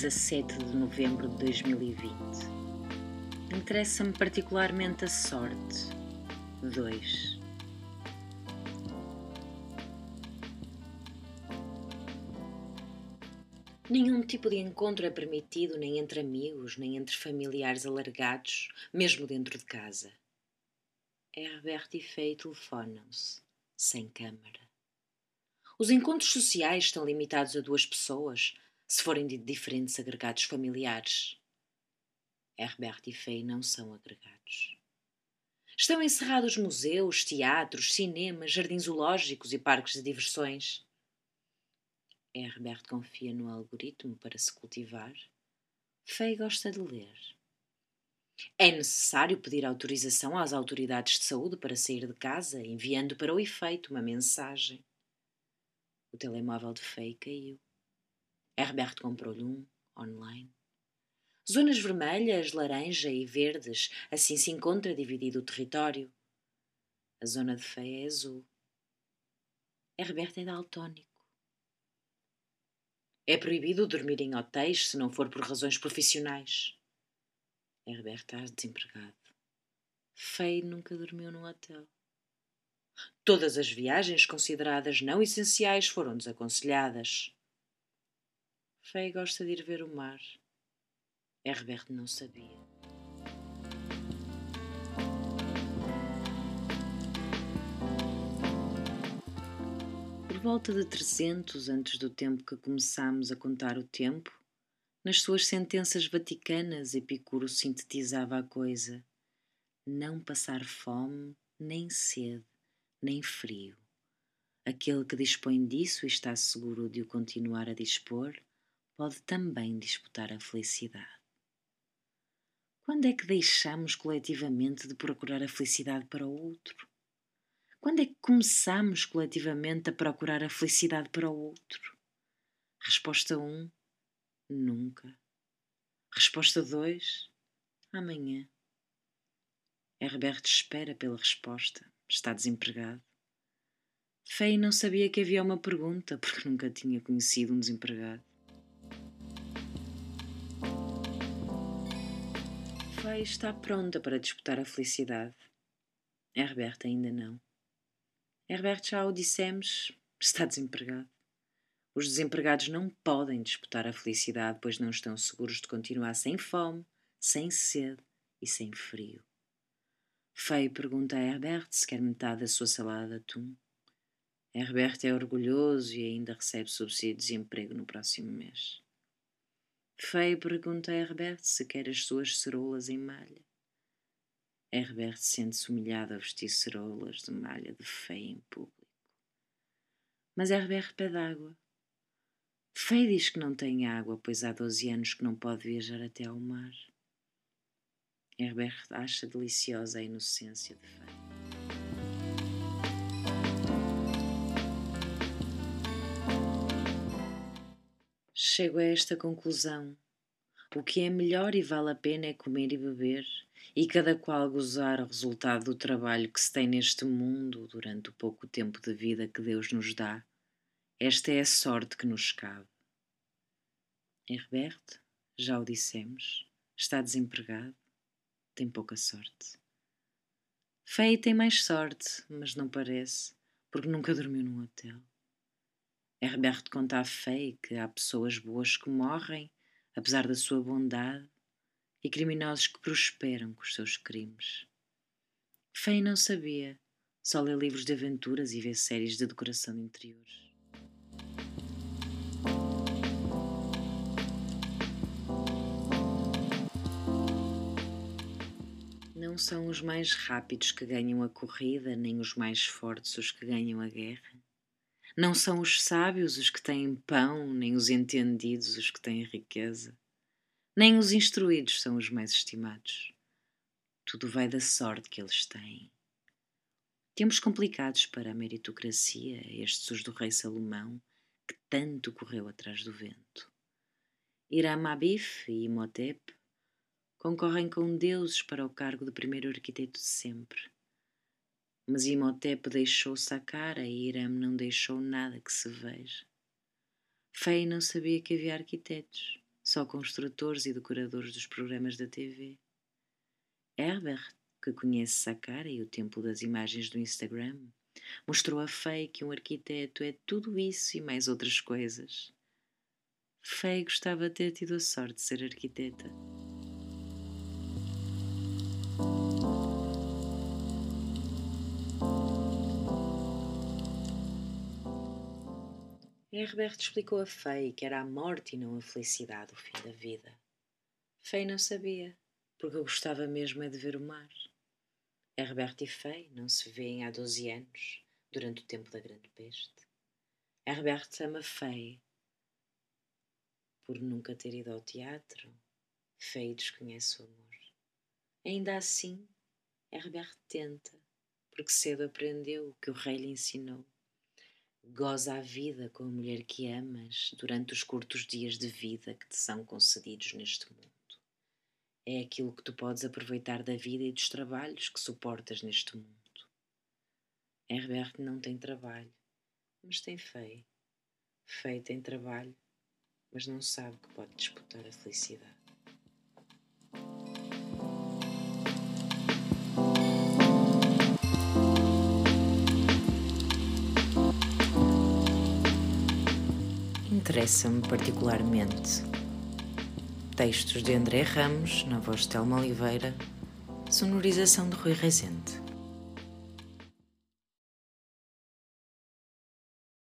17 de novembro de 2020. Interessa-me particularmente a sorte. 2. Nenhum tipo de encontro é permitido nem entre amigos, nem entre familiares alargados, mesmo dentro de casa. Herbert e Fay telefonam-se, sem câmara. Os encontros sociais estão limitados a duas pessoas, se forem de diferentes agregados familiares. Herbert e Fay não são agregados. Estão encerrados museus, teatros, cinemas, jardins zoológicos e parques de diversões. Herbert confia no algoritmo para se cultivar. Fay gosta de ler. É necessário pedir autorização às autoridades de saúde para sair de casa, enviando para o efeito uma mensagem. O telemóvel de Fay caiu. Herbert comprou-lhe um, online. Zonas vermelhas, laranja e verdes, assim se encontra dividido o território. A zona de Fay é azul. Herbert é daltónico. É proibido dormir em hotéis se não for por razões profissionais. Herbert está desempregado. Fay nunca dormiu num hotel. Todas as viagens consideradas não essenciais foram desaconselhadas. Fay gosta de ir ver o mar. Herbert não sabia. Por volta de 300 antes do tempo que começámos a contar o tempo, nas suas sentenças vaticanas, Epicuro sintetizava a coisa: não passar fome, nem sede, nem frio. Aquele que dispõe disso e está seguro de o continuar a dispor, pode também disputar a felicidade. Quando é que deixamos coletivamente de procurar a felicidade para o outro? Quando é que começamos coletivamente a procurar a felicidade para o outro? Resposta 1: um, nunca. Resposta 2: amanhã. Herbert espera pela resposta. Está desempregado. Fei não sabia que havia uma pergunta porque nunca tinha conhecido um desempregado. Fei está pronta para disputar a felicidade. Herbert ainda não. Herbert já o dissemos, está desempregado. Os desempregados não podem disputar a felicidade, pois não estão seguros de continuar sem fome, sem sede e sem frio. Feio pergunta a Herbert se quer metade da sua salada de atum. Herbert é orgulhoso e ainda recebe subsídio de desemprego no próximo mês. Feio pergunta a Herbert se quer as suas cerolas em malha. Herbert sente-se humilhado a vestir cerolas de malha de feio em público. Mas Herbert pede água. Feio diz que não tem água, pois há doze anos que não pode viajar até ao mar. Herbert acha deliciosa a inocência de Fei. Chego a esta conclusão. O que é melhor e vale a pena é comer e beber, e cada qual gozar o resultado do trabalho que se tem neste mundo durante o pouco tempo de vida que Deus nos dá. Esta é a sorte que nos cabe. Herbert, já o dissemos, está desempregado tem pouca sorte. Fei tem mais sorte, mas não parece, porque nunca dormiu num hotel. Herbert conta a Fei que há pessoas boas que morrem, apesar da sua bondade, e criminosos que prosperam com os seus crimes. Fei não sabia, só lê livros de aventuras e vê séries de decoração de interiores. Não são os mais rápidos que ganham a corrida, nem os mais fortes os que ganham a guerra. Não são os sábios os que têm pão, nem os entendidos os que têm riqueza. Nem os instruídos são os mais estimados. Tudo vai da sorte que eles têm. Temos complicados para a meritocracia, estes os do rei Salomão, que tanto correu atrás do vento. Iram Abif e Imhotep concorrem com deuses para o cargo de primeiro arquiteto de sempre. Mas Imhotep deixou-se a cara e Hiram não deixou nada que se veja. Fei não sabia que havia arquitetos, só construtores e decoradores dos programas da TV. Herbert, que conhece a cara e o tempo das imagens do Instagram, mostrou a Faye que um arquiteto é tudo isso e mais outras coisas. Faye gostava de ter tido a sorte de ser arquiteta. Herbert explicou a Faye que era a morte e não a felicidade o fim da vida. Faye não sabia, porque gostava mesmo é de ver o mar. Herbert e Faye não se veem há doze anos, durante o tempo da Grande Peste. Herbert ama Faye por nunca ter ido ao teatro. Faye desconhece o amor. Ainda assim, Herbert tenta, porque cedo aprendeu o que o rei lhe ensinou. Goza a vida com a mulher que amas durante os curtos dias de vida que te são concedidos neste mundo. É aquilo que tu podes aproveitar da vida e dos trabalhos que suportas neste mundo. Herbert não tem trabalho, mas tem Fei. Fei tem trabalho, mas não sabe que pode disputar a felicidade. Interessa-me particularmente. Textos de André Ramos, na voz de Telma Oliveira, sonorização de Rui Rezende.